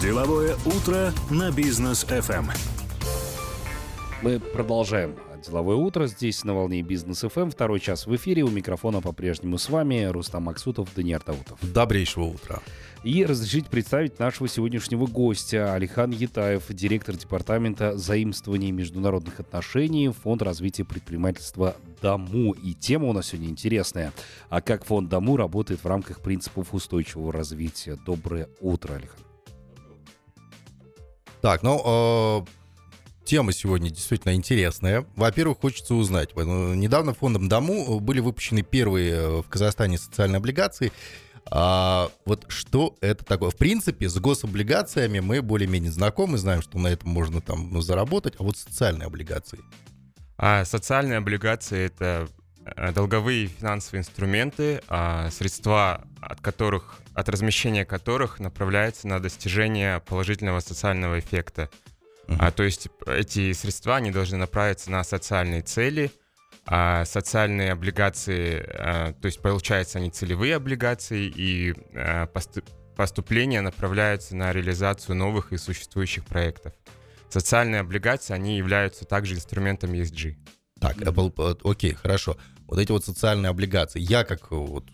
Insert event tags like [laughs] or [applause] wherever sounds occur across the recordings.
Деловое утро на бизнес FM. Мы продолжаем деловое утро. Здесь на волне бизнес FM. Второй час в эфире. У микрофона по-прежнему с вами Рустам Максутов, Даниил Даутов. Добрейшего утра. И разрешить представить нашего сегодняшнего гостя Алихан Етаев, директор департамента заимствований и международных отношений, Фонд развития предпринимательства ДАМУ. И тема у нас сегодня интересная. А как фонд ДАМУ работает в рамках принципов устойчивого развития? Доброе утро, Алихан. Так, ну, э, Тема сегодня действительно интересная. Во-первых, хочется узнать. Недавно фондом Дому были выпущены первые э, в Казахстане социальные облигации. А вот что это такое? В принципе, с гособлигациями мы более-менее знакомы, знаем, что на этом можно там заработать, а вот социальные облигации. А социальные облигации это э, долговые финансовые инструменты, а средства от которых, от размещения которых направляется на достижение положительного социального эффекта. А, то есть эти средства, они должны направиться на социальные цели, а социальные облигации, а, то есть получается они целевые облигации, и а, поступления направляются на реализацию новых и существующих проектов. Социальные облигации, они являются также инструментом ESG. Так, Apple, э, окей, хорошо. Вот эти вот социальные облигации, я как вот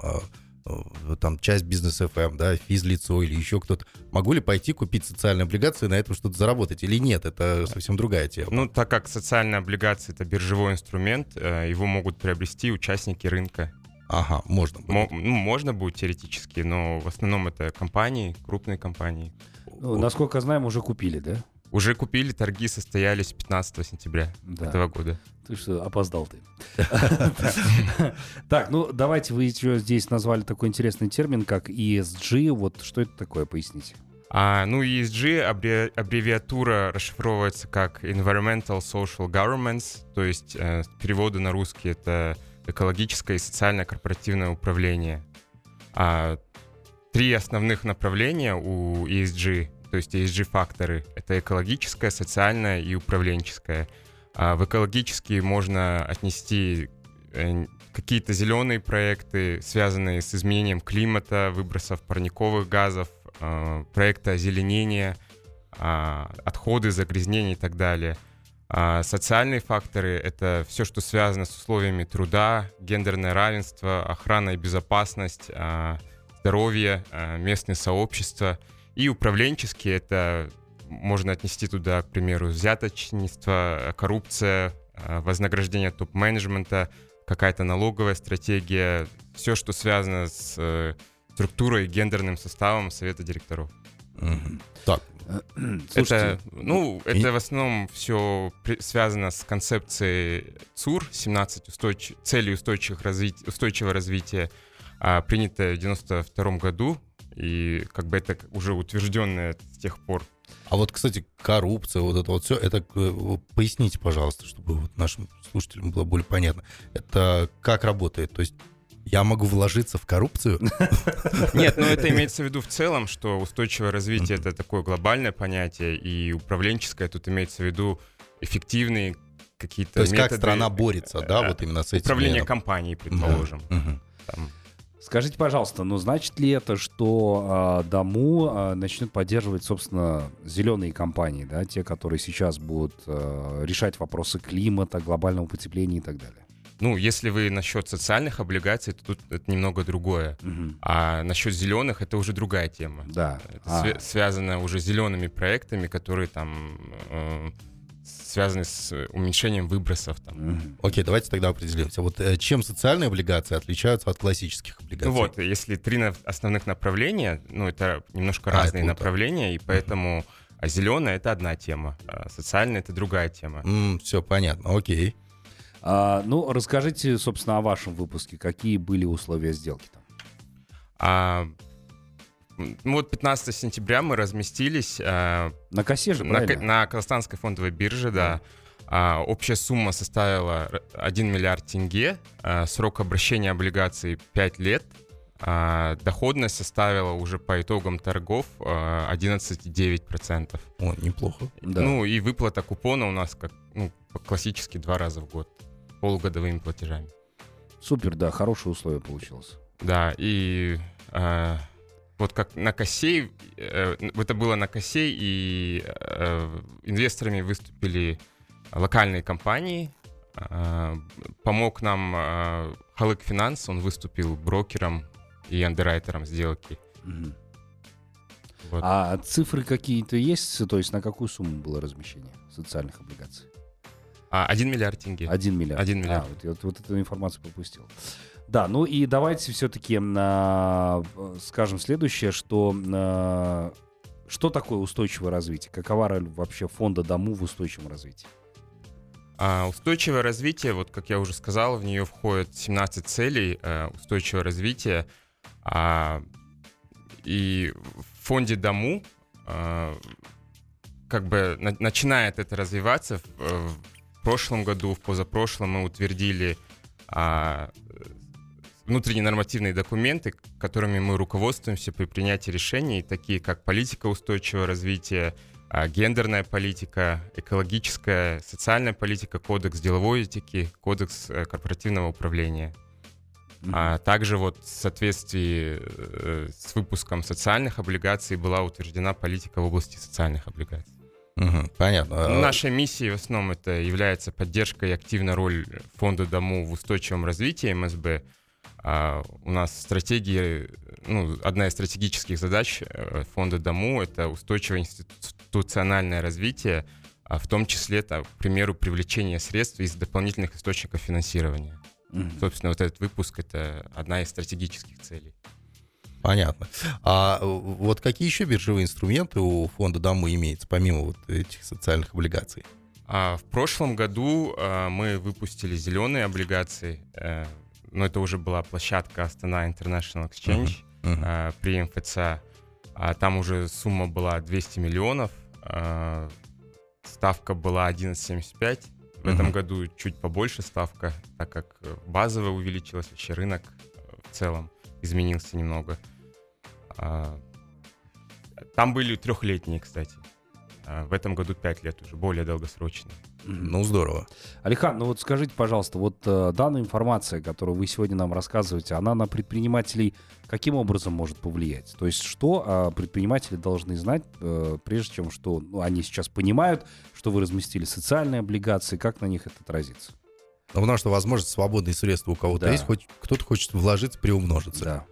а, Э, там часть бизнес FM, да, физлицо или еще кто-то, могу ли пойти купить социальные облигации и на этом что-то заработать или нет? Это совсем другая тема. Ну, так как социальные облигации это биржевой инструмент, э, его могут приобрести участники рынка. Ага, можно будет. Мо- ну, можно будет теоретически, но в основном это компании, крупные компании. Ну, насколько знаем, уже купили, да? Уже купили, торги состоялись 15 сентября да. этого года. Ты что, опоздал ты. Так, ну давайте вы еще здесь назвали такой интересный термин, как ESG. Вот что это такое, поясните. А, ну, ESG аббревиатура расшифровывается как Environmental Social Governments, то есть э, переводы на русский это экологическое и социальное корпоративное управление. А, три основных направления у ESG то есть ESG-факторы. Это экологическое, социальное и управленческое. А в экологические можно отнести э, какие-то зеленые проекты, связанные с изменением климата, выбросов парниковых газов, э, проекты озеленения, а, отходы, загрязнения и так далее. А социальные факторы — это все, что связано с условиями труда, гендерное равенство, охрана и безопасность, а, здоровье, местные сообщества — и управленческие — это можно отнести туда, к примеру, взяточничество, коррупция, э, вознаграждение топ-менеджмента, какая-то налоговая стратегия, все, что связано с э, структурой и гендерным составом совета директоров. Mm-hmm. Так, Слушайте, это, ну, и... это в основном все при, связано с концепцией ЦУР, 17 устойч... целей устойчивых развит... устойчивого развития, а, принятая в 92 году и как бы это уже утвержденное с тех пор. А вот, кстати, коррупция, вот это вот все, это э, поясните, пожалуйста, чтобы вот нашим слушателям было более понятно. Это как работает? То есть я могу вложиться в коррупцию? [laughs] Нет, но это имеется в виду в целом, что устойчивое развитие это такое глобальное понятие, и управленческое тут имеется в виду эффективные какие-то То есть методы, как страна борется, да, вот именно с этим? Управление компанией, предположим. Там, Скажите, пожалуйста, ну значит ли это, что э, Дому э, начнет поддерживать, собственно, зеленые компании, да, те, которые сейчас будут э, решать вопросы климата, глобального потепления и так далее? Ну, если вы насчет социальных облигаций, то тут это немного другое. Угу. А насчет зеленых это уже другая тема. Да. Это а. св- связано уже с зелеными проектами, которые там э, связаны с уменьшением выбросов. Там. Окей, давайте тогда определимся. Вот э, чем социальные облигации отличаются от классических облигаций? Ну вот, если три основных направления, ну это немножко а, разные направления, и поэтому а зеленая это одна тема, а социальная это другая тема. Mm, все понятно, окей. А, ну, расскажите, собственно, о вашем выпуске. Какие были условия сделки там? А, ну вот 15 сентября мы разместились. Э, на косе же, на, на Казахстанской фондовой бирже, да. А, общая сумма составила 1 миллиард тенге. А, срок обращения облигаций 5 лет. А, доходность составила уже по итогам торгов а, 11,9%. О, неплохо. Да. Ну и выплата купона у нас как ну, классически два раза в год. Полугодовыми платежами. Супер, да, хорошее условие получилось. Да, и... А, вот как на косе, э, это было на косе, и э, инвесторами выступили локальные компании. Э, помог нам э, Халык Финанс, он выступил брокером и андеррайтером сделки. Мгм. Вот. А цифры какие-то есть? То есть на какую сумму было размещение социальных облигаций? А, 1 миллиард тенге. Один миллиард. Один миллиард. А, вот, вот, вот эту информацию пропустил. Да, ну и давайте все-таки скажем следующее, что а, что такое устойчивое развитие? Какова роль вообще фонда Дому в устойчивом развитии? А, устойчивое развитие, вот как я уже сказал, в нее входит 17 целей э, устойчивого развития. А, и в фонде Дому а, как бы на- начинает это развиваться. В, э, в прошлом году, в позапрошлом мы утвердили а, внутренние нормативные документы, которыми мы руководствуемся при принятии решений, такие как политика устойчивого развития, а, гендерная политика, экологическая, социальная политика, кодекс деловой этики, кодекс э, корпоративного управления. А также вот в соответствии э, с выпуском социальных облигаций была утверждена политика в области социальных облигаций. Понятно. А, Нашей миссией в основном это является поддержка и активная роль фонда Дому в устойчивом развитии МСБ. А у нас стратегии, ну, одна из стратегических задач э, фонда Дому это устойчивое институциональное развитие, а в том числе, там, к примеру, привлечение средств из дополнительных источников финансирования. Мгм. Собственно, вот этот выпуск это одна из стратегических целей. Понятно. А вот какие еще биржевые инструменты у фонда Даму имеется, помимо вот этих социальных облигаций? А в прошлом году а, мы выпустили зеленые облигации, э, но это уже была площадка Астана International Exchange Мгм. а, при МФЦ. А там уже сумма была 200 миллионов, а, ставка была 11,75. В этом Мгм. году чуть побольше ставка, так как базовая увеличилась, вообще рынок э, в целом изменился немного. А, Там были трехлетние, кстати. А В этом году 5 лет уже, более долгосрочные. Ну, здорово. Алихан, ну вот скажите, пожалуйста, вот э, данная информация, которую вы сегодня нам рассказываете, она на предпринимателей каким образом может повлиять? То есть что а, предприниматели должны знать, э, прежде чем что ну, они сейчас понимают, что вы разместили социальные облигации, как на них это отразится? Ну, потому что, возможно, свободные средства у кого-то Да. есть, хоть кто-то хочет вложиться, приумножиться. Да.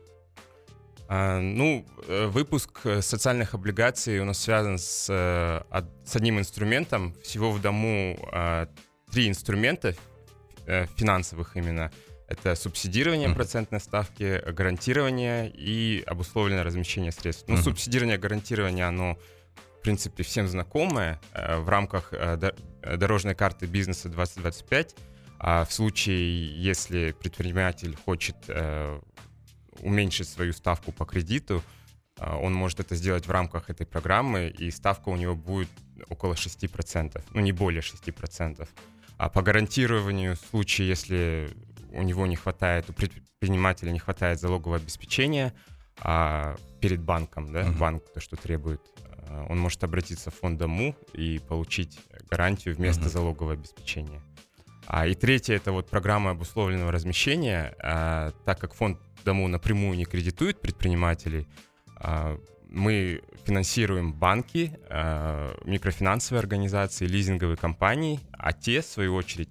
А, Ну, э, выпуск э, социальных облигаций у нас связан с, э, с одним инструментом. Всего в дому а, три инструмента финансовых именно. Это субсидирование процентной ставки, гарантирование и обусловленное размещение средств. Ну, субсидирование, гарантирование, оно, в принципе, всем знакомое в рамках до- дорожной карты бизнеса 2025. А в случае, если предприниматель хочет уменьшить свою ставку по кредиту, а, он может это сделать в рамках этой программы, и ставка у него будет около 6%, ну не более 6%. А по гарантированию, в случае, если у него не хватает, у предпринимателя не хватает залогового обеспечения а, перед банком, да, Мгм. банк то, что требует, а, он может обратиться в фонд ДОМУ и получить гарантию вместо Мгм. залогового обеспечения. А, и третье это вот программа обусловленного размещения. А, так как фонд Дому напрямую не кредитует предпринимателей, а, мы финансируем банки, а, микрофинансовые организации, лизинговые компании, а те, в свою очередь,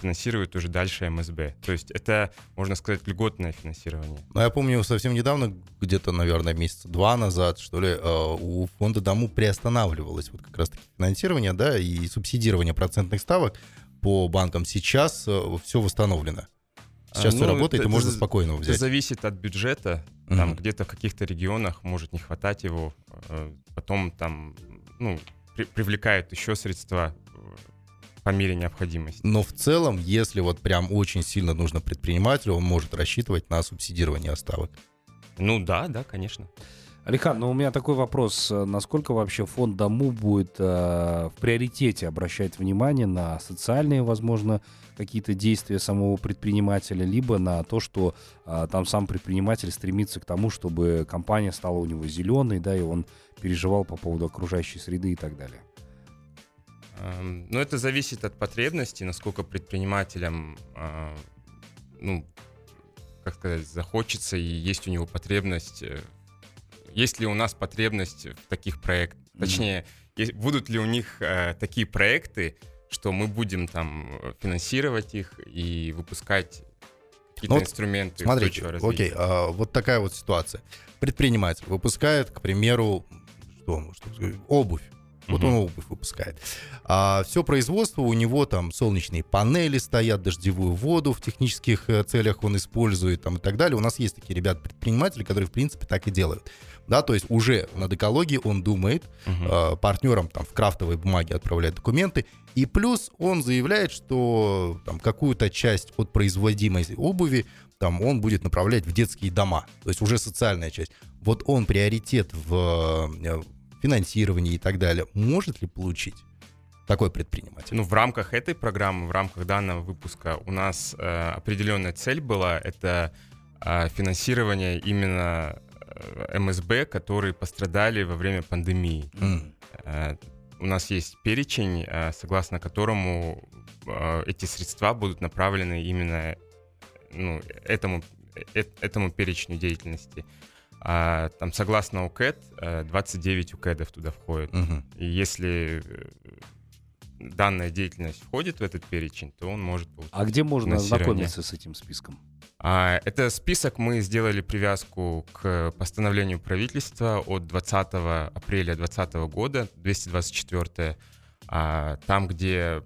финансируют уже дальше МСБ. То есть это, можно сказать, льготное финансирование. Ну, я помню, совсем недавно, где-то, наверное, месяца два назад, что ли, э, у фонда Дому приостанавливалось вот как раз-таки финансирование, да, и субсидирование процентных ставок по банкам. Сейчас все восстановлено. Сейчас А, все ну, работает, это- и можно это- спокойно его Это взять. зависит от бюджета. Там Мгм. где-то в каких-то регионах может не хватать его. э, Потом там, ну, при- привлекают еще средства э, по мере необходимости. Но в целом, если вот прям очень сильно нужно предпринимателю, он может рассчитывать на субсидирование оставок. Ну да, да, конечно. Алихан, ну у меня такой вопрос. Насколько вообще фонд Дому будет э, в приоритете обращать внимание на социальные, возможно, какие-то действия самого предпринимателя, либо на то, что э, там сам предприниматель стремится к тому, чтобы компания стала у него зеленой, да, и он переживал по поводу окружающей среды и так далее. Эм, Но это зависит от потребностей, насколько предпринимателям, э, ну, как сказать, захочется и есть у него потребность э, есть ли у нас потребность в таких проектах, точнее, есть, будут ли у них э, такие проекты, что мы будем там финансировать их и выпускать какие-то Ну, инструменты Смотрите, окей, а, вот такая вот ситуация. Предприниматель выпускает, к примеру, что, что обувь. Вот он обувь выпускает. А все производство у него там солнечные панели стоят, дождевую воду в технических э, целях он использует там, и так далее. У нас есть такие ребята-предприниматели, которые в принципе так и делают. Да, то есть уже над экологией он думает, Мгм. э, партнерам там в крафтовой бумаге отправляет документы, и плюс он заявляет, что там какую-то часть от производимой обуви там он будет направлять в детские дома, то есть уже социальная часть. Вот он приоритет в э, финансировании и так далее может ли получить такой предприниматель? Ну, в рамках этой программы, в рамках данного выпуска у нас э, определенная цель была, это э, финансирование именно э, МСБ, которые пострадали во время пандемии. М, Э, У нас есть перечень, э, согласно которому э, эти средства будут направлены именно ну, этому, э- этому перечню деятельности. А, Там, согласно УКЭД, э, 29 УКЭДов туда входит. мгм. И если э, данная деятельность входит в этот перечень, то он может получить. А где можно ознакомиться с этим списком? А, это список мы сделали привязку к постановлению правительства от 20 апреля 2020 года, 224, а, там, где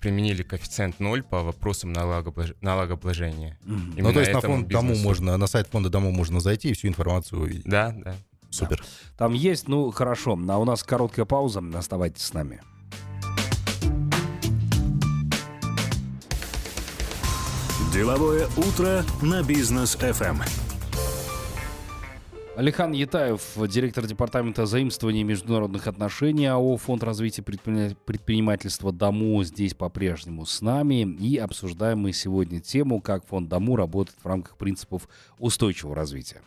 применили коэффициент 0 по вопросам налогоблаж- налогообложения. Мгм. Ну, то есть на фонд дому бизнесу. можно, на сайт фонда дому можно зайти и всю информацию увидеть. Да, да. Супер. Там есть, ну хорошо, а у нас короткая пауза, оставайтесь с нами. Деловое утро на бизнес FM. Алихан Етаев, директор департамента заимствований и международных отношений АО «Фонд развития предпринимательства ДОМУ» здесь по-прежнему с нами. И обсуждаем мы сегодня тему, как фонд ДОМУ работает в рамках принципов устойчивого развития.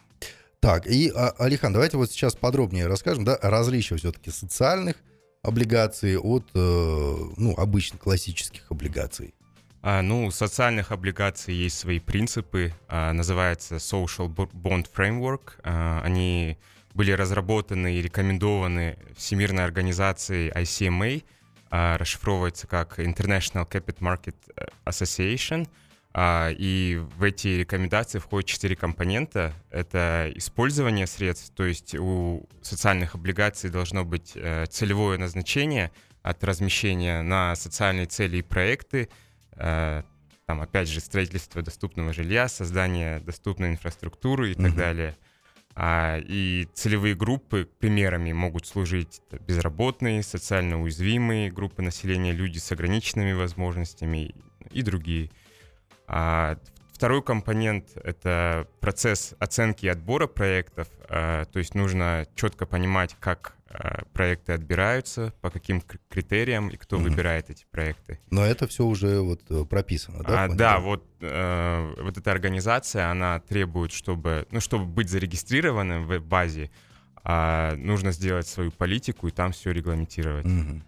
Так, и, а, Алихан, давайте вот сейчас подробнее расскажем, да, различия все-таки социальных облигаций от, э, ну, обычных классических облигаций. А, ну, у социальных облигаций есть свои принципы, а, называется Social Bo- Bond Framework. А, они были разработаны и рекомендованы Всемирной организацией ICMA, а, расшифровывается как International Capital Market Association. А, И в эти рекомендации входят четыре компонента. Это использование средств, то есть у социальных облигаций должно быть э, целевое назначение от размещения на социальные цели и проекты, там, опять же, строительство доступного жилья, создание доступной инфраструктуры и так Мгм. далее. А, и целевые группы примерами могут служить безработные, социально уязвимые группы населения, люди с ограниченными возможностями и другие. А, второй компонент — это процесс оценки и отбора проектов. А, то есть нужно четко понимать, как проекты отбираются, по каким кр- критериям и кто Мгм. выбирает эти проекты. Но это все уже вот э, прописано, да? А, да, вот, э, вот эта организация, она требует, чтобы, ну, чтобы быть зарегистрированным в базе, а, нужно сделать свою политику и там все регламентировать. Мгм.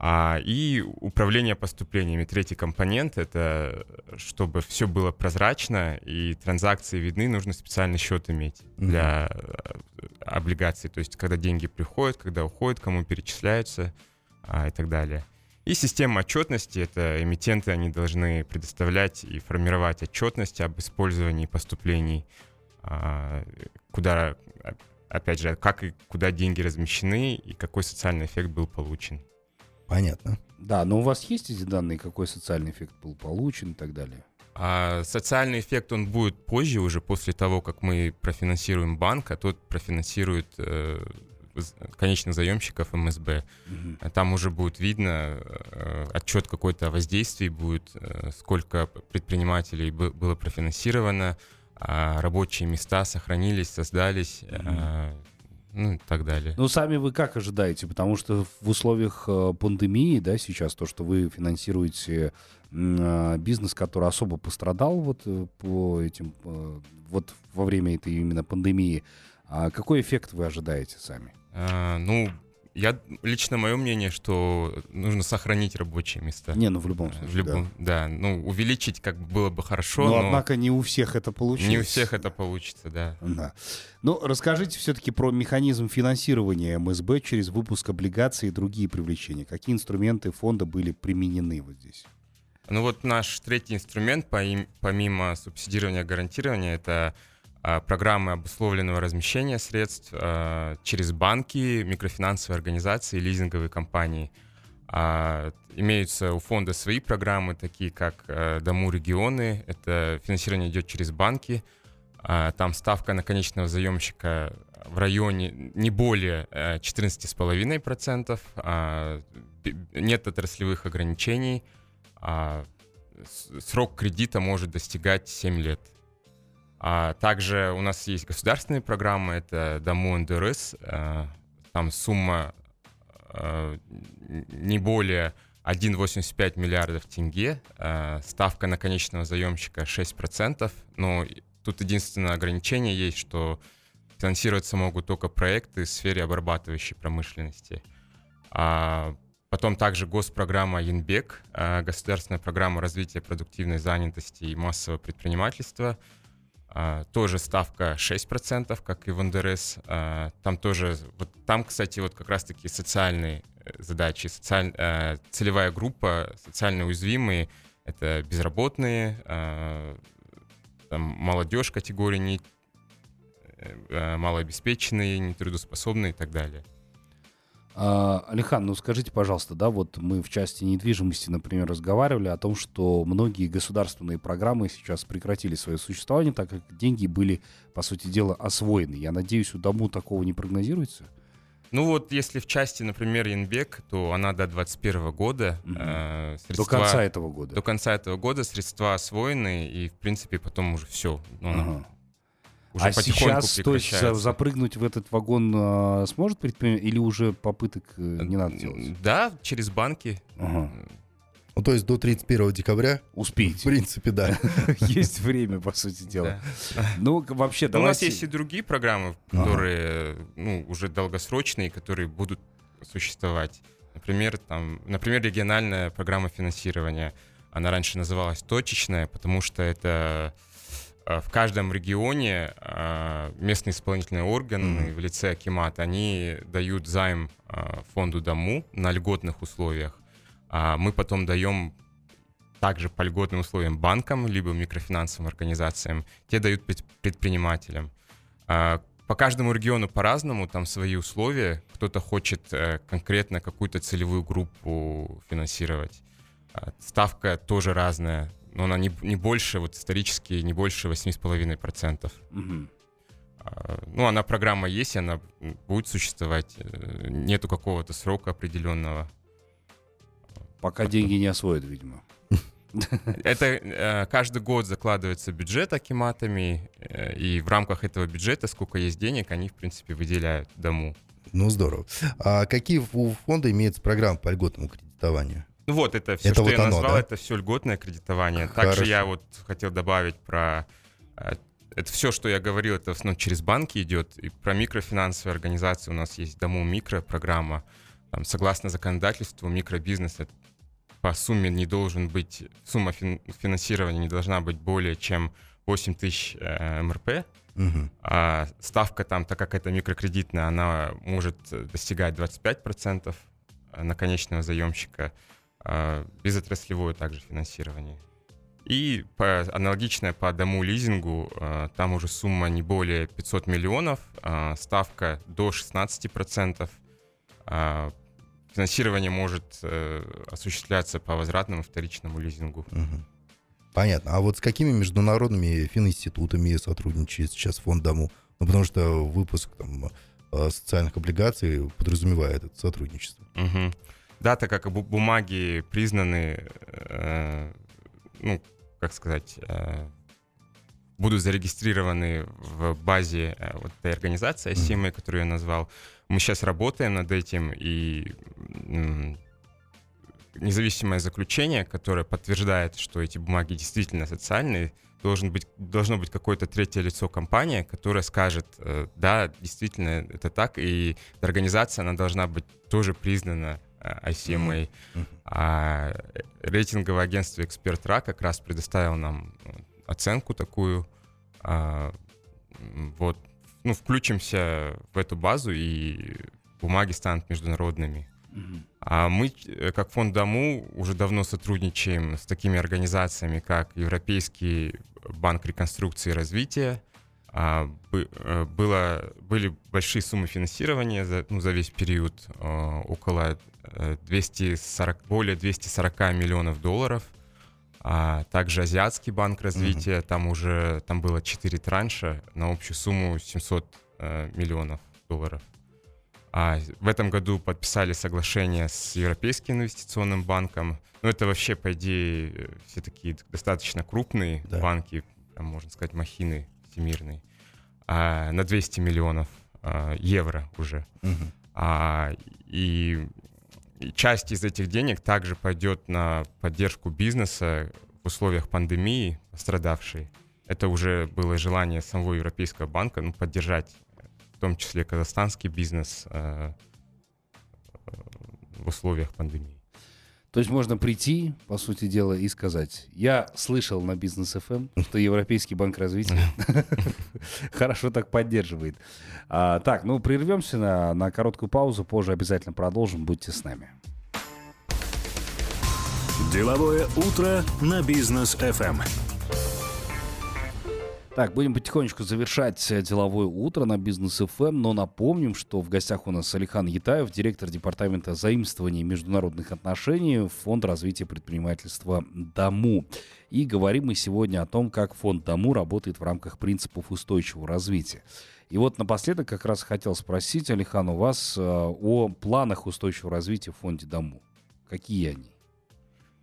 А, и управление поступлениями. Третий компонент — это чтобы все было прозрачно и транзакции видны, нужно специальный счет иметь для э, облигаций. То есть когда деньги приходят, когда уходят, кому перечисляются а, и так далее. И система отчетности — это эмитенты, они должны предоставлять и формировать отчетность об использовании поступлений, а, куда, а, опять же, как и куда деньги размещены и какой социальный эффект был получен. Понятно. Да, но у вас есть эти данные, какой социальный эффект был получен и так далее? А социальный эффект, он будет позже, уже после того, как мы профинансируем банк, а тот профинансирует э, конечных заемщиков МСБ. А Там уже будет видно э, отчет какой-то о воздействии будет, э, сколько предпринимателей бы- было профинансировано, а рабочие места сохранились, создались, э, ну и так далее. Ну, сами вы как ожидаете? Потому что в условиях э, пандемии, да, сейчас то, что вы финансируете а, бизнес, который особо пострадал вот э, по этим, э, вот во время этой именно пандемии, а какой эффект вы ожидаете сами? А, ну, Я лично мое мнение, что нужно сохранить рабочие места. Не, ну в любом Э, случае. В любом, да. Ну, увеличить как бы было бы хорошо, Но, но однако не у всех это получилось. не у всех это получится, да. Да. Ну, расскажите все-таки про механизм финансирования МСБ через выпуск облигаций и другие привлечения. Какие инструменты фонда были применены вот здесь? Ну вот наш третий инструмент, помимо субсидирования и гарантирования, это программы обусловленного размещения средств а, через банки, микрофинансовые организации, лизинговые компании. А, Имеются у фонда свои программы, такие как э, Дому регионы. Это финансирование идет через банки. А, Там ставка на конечного заемщика в районе не более э, 14,5%. а, б- Нет отраслевых ограничений. а, Срок кредита может достигать 7 лет. А также у нас есть государственные программы, это Дому НДРС, э, там сумма э, не более 1,85 миллиардов тенге, э, ставка на конечного заемщика 6%, но тут единственное ограничение есть, что финансироваться могут только проекты в сфере обрабатывающей промышленности. А потом также госпрограмма Янбек, государственная программа развития продуктивной занятости и массового предпринимательства. А, Тоже ставка 6%, как и в НДРС. А, Там тоже, вот там, кстати, вот как раз-таки социальные э, задачи, социаль- э, целевая группа, социально уязвимые, это безработные, а, там, молодежь категории не, э, малообеспеченные, нетрудоспособные и так далее. А, Алихан, ну скажите, пожалуйста, да, вот мы в части недвижимости, например, разговаривали о том, что многие государственные программы сейчас прекратили свое существование, так как деньги были, по сути дела, освоены. Я надеюсь, у Дому такого не прогнозируется? Ну вот, если в части, например, Янбек, то она до 2021 года. Мгм. э, До средства- конца этого года. До конца этого года средства освоены, и, в принципе, потом уже все. Ага. Уже а сейчас, то есть, запрыгнуть в этот вагон а, сможет предприниматель или уже попыток э, не надо делать? Да, через банки. Ага. Ну, то есть до 31 декабря, в Успеете. принципе, да. [laughs] Есть время, по сути дела. Ну, вообще, Но У нас есть и другие программы, которые ну, уже долгосрочные, которые будут существовать. Например, там, например, региональная программа финансирования. Она раньше называлась точечная, потому что это в каждом регионе э, местные исполнительные органы Мгм. в лице Акимат, они дают займ э, фонду Дому на льготных условиях. А мы потом даем также по льготным условиям банкам, либо микрофинансовым организациям. Те дают пред- предпринимателям. А, По каждому региону по-разному, там свои условия. Кто-то хочет э, конкретно какую-то целевую группу финансировать. А, Ставка тоже разная, но она не, не больше, вот исторически, не больше 8,5%. Мгм. А, Ну, она программа есть, она будет существовать. Э, Нету какого-то срока определенного. Пока деньги не освоят, видимо. [laughs] Это э, каждый год закладывается бюджет акиматами, э, и в рамках этого бюджета, сколько есть денег, они, в принципе, выделяют дому. Ну, здорово. А какие у фонда имеются программы по льготному кредитованию? Ну вот, это все, Это что вот я оно, назвал, да? это все льготное кредитование. Также Хорошо. я вот хотел добавить про... э, Это все, что я говорил, это в основном через банки идет. И про микрофинансовые организации у нас есть Дому Микро программа. Там, согласно законодательству, микробизнес это по сумме не должен быть, сумма фин- финансирования не должна быть более чем 8 тысяч э, МРП. Мгм. А ставка там, так как это микрокредитная, она может э, достигать 25% на конечного заемщика. А, Безотраслевое также финансирование. И по, аналогичное по дому лизингу, а, там уже сумма не более 500 миллионов, а, ставка до 16%. а, Финансирование может э, осуществляться по возвратному вторичному лизингу. Понятно. А вот с какими международными фининститутами сотрудничает сейчас фонд Дому? Ну, потому что выпуск там, э, социальных облигаций подразумевает это сотрудничество. Мгм. Да, так как бу- бумаги признаны, э, ну, как сказать, э, будут зарегистрированы в базе э, вот этой организации СИМы, которую я назвал. Мы сейчас работаем над этим, и независимое заключение, которое подтверждает, что эти бумаги действительно социальные, должен быть, должно быть какое-то третье лицо компании, которое скажет, э, да, действительно, это так, и организация, она должна быть тоже признана ICMA. Mm-hmm. А рейтинговое агентство «Эксперт РА» как раз предоставило нам э, оценку такую. А, вот, ну, включимся в эту базу, и бумаги станут международными. А мы, э, как фонд Дому, уже давно сотрудничаем с такими организациями, как Европейский банк реконструкции и развития. А, э, было, были большие суммы финансирования за, ну, за весь период, а, около 240, более 240 миллионов долларов. А также Азиатский банк развития, mm-hmm. там уже там было 4 транша на общую сумму 700 э, миллионов долларов. А в этом году подписали соглашение с Европейским инвестиционным банком. Ну, это вообще, по идее, все такие достаточно крупные да. банки, там, можно сказать, махины всемирные, а, на 200 миллионов а, евро уже. Угу. А, и, и часть из этих денег также пойдет на поддержку бизнеса в условиях пандемии пострадавшей. Это уже было желание самого Европейского банка ну, поддержать в том числе казахстанский бизнес э, в условиях пандемии. То есть можно прийти, по сути дела, и сказать, я слышал на бизнес FM, что Европейский банк развития [laughs] хорошо так поддерживает. А, так, ну прервемся на, на короткую паузу, позже обязательно продолжим, будьте с нами. Деловое утро на бизнес FM. Так, будем потихонечку завершать э, деловое утро на бизнес FM, но напомним, что в гостях у нас Алихан Етаев, директор департамента заимствований международных отношений, Фонд развития предпринимательства ДАМУ. И говорим мы сегодня о том, как фонд ДАМУ работает в рамках принципов устойчивого развития. И вот напоследок как раз хотел спросить, Алихан, у вас э, о планах устойчивого развития в фонде ДАМУ. Какие они?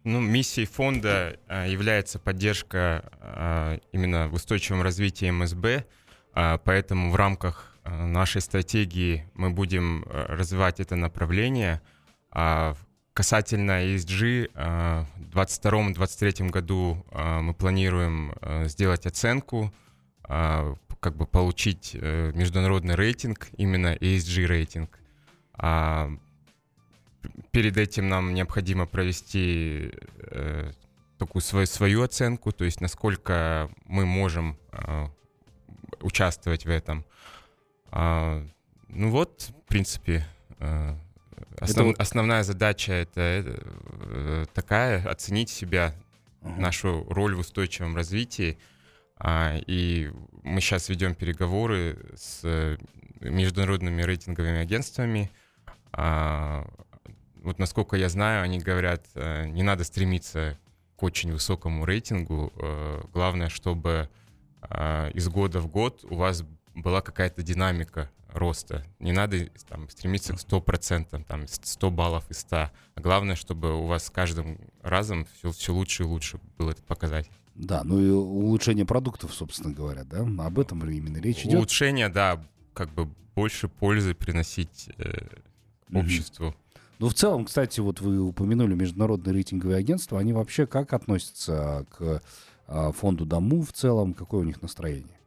Ну, миссией фонда а, является поддержка а, именно в устойчивом развитии МСБ, а, поэтому в рамках а, нашей стратегии мы будем а, развивать это направление. А, касательно ESG, а, в 2022-2023 году а, мы планируем а, сделать оценку, а, как бы получить а, международный рейтинг, именно ESG рейтинг. Перед этим нам необходимо провести э, такую свою, свою оценку, то есть насколько мы можем э, участвовать в этом. А, ну вот, в принципе, э, основ, это... основная задача это, это э, такая, оценить себя, uh-huh. нашу роль в устойчивом развитии. А, и мы сейчас ведем переговоры с международными рейтинговыми агентствами, а, вот насколько я знаю, они говорят, э, не надо стремиться к очень высокому рейтингу. Э, главное, чтобы э, из года в год у вас была какая-то динамика роста. Не надо там, стремиться к 100%, там, 100 баллов из 100. А главное, чтобы у вас с каждым разом все, все лучше и лучше был этот показатель. Да, ну и улучшение продуктов, собственно говоря, да? Об этом именно речь идет. Улучшение, да, как бы больше пользы приносить э, обществу. Mm-hmm. Ну, в целом, кстати, вот вы упомянули международные рейтинговые агентства. Они вообще как относятся к а, фонду Дому в целом? Какое у них настроение?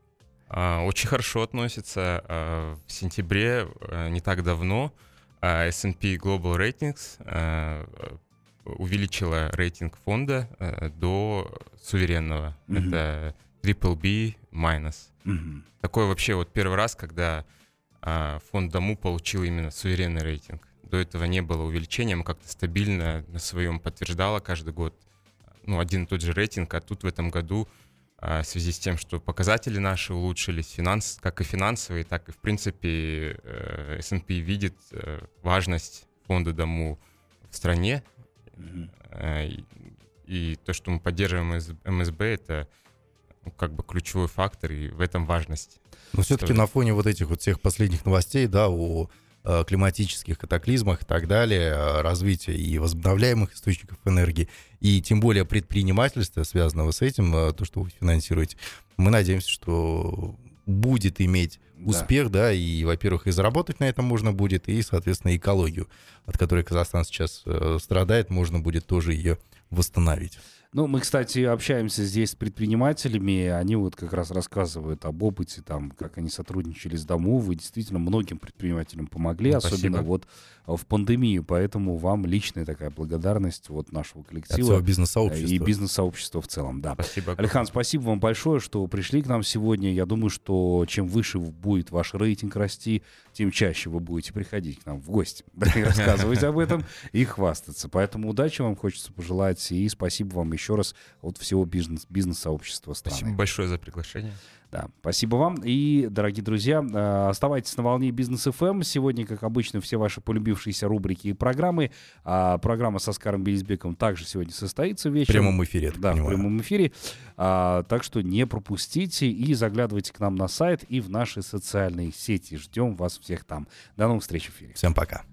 А, очень хорошо относятся. А, в сентябре, не так давно, S&P Global Ratings увеличила рейтинг фонда до суверенного. Mm-hmm. Это Triple B minus. Mm-hmm. Такой вообще вот первый раз, когда фонд Дому получил именно суверенный рейтинг. До этого не было увеличения, мы как-то стабильно на своем подтверждала каждый год ну, один и тот же рейтинг, а тут в этом году а, в связи с тем, что показатели наши улучшились, финанс, как и финансовые, так и, в принципе, э, S&P видит э, важность фонда Дому в стране. Mm-hmm. И, то, что мы поддерживаем МСБ, это ну, как бы ключевой фактор, и в этом важность. Но все-таки на фоне вот этих вот всех последних новостей, да, о Э, климатических катаклизмах и так далее, э, развития и возобновляемых источников энергии, и тем более предпринимательства, связанного с этим, э, то, что вы финансируете, мы надеемся, что будет иметь успех, да, и, во-первых, и заработать на этом можно будет, и, соответственно, экологию, от которой Казахстан сейчас э, страдает, можно будет тоже ее восстановить. Ну, мы, кстати, общаемся здесь с предпринимателями, они вот как раз рассказывают об опыте, там, как они сотрудничали с Дому. Вы действительно многим предпринимателям помогли, Ну, особенно спасибо. вот э, в пандемию, поэтому вам личная такая благодарность вот нашего От коллектива всего э, бизнес-сообщества. и бизнес-сообщества в целом, да. Спасибо. Алихан, спасибо вам большое, что пришли к нам сегодня. Я думаю, что чем выше будет ваш рейтинг расти, тем чаще вы будете приходить к нам в гости, [laughs] рассказывать об этом и хвастаться. Поэтому удачи вам хочется пожелать и спасибо вам еще раз от всего бизнес- бизнес-сообщества страны. Спасибо большое за приглашение. Да, спасибо вам. И, дорогие друзья, э, оставайтесь на волне Бизнес ФМ. Сегодня, как обычно, все ваши полюбившиеся рубрики и программы. А программа со Скаром Белизбеком также сегодня состоится В вечером. прямом эфире, Да, в понимаю. прямом эфире. А, так что не пропустите и заглядывайте к нам на сайт и в наши социальные сети. Ждем вас всех там. До новых встреч в эфире. Всем пока.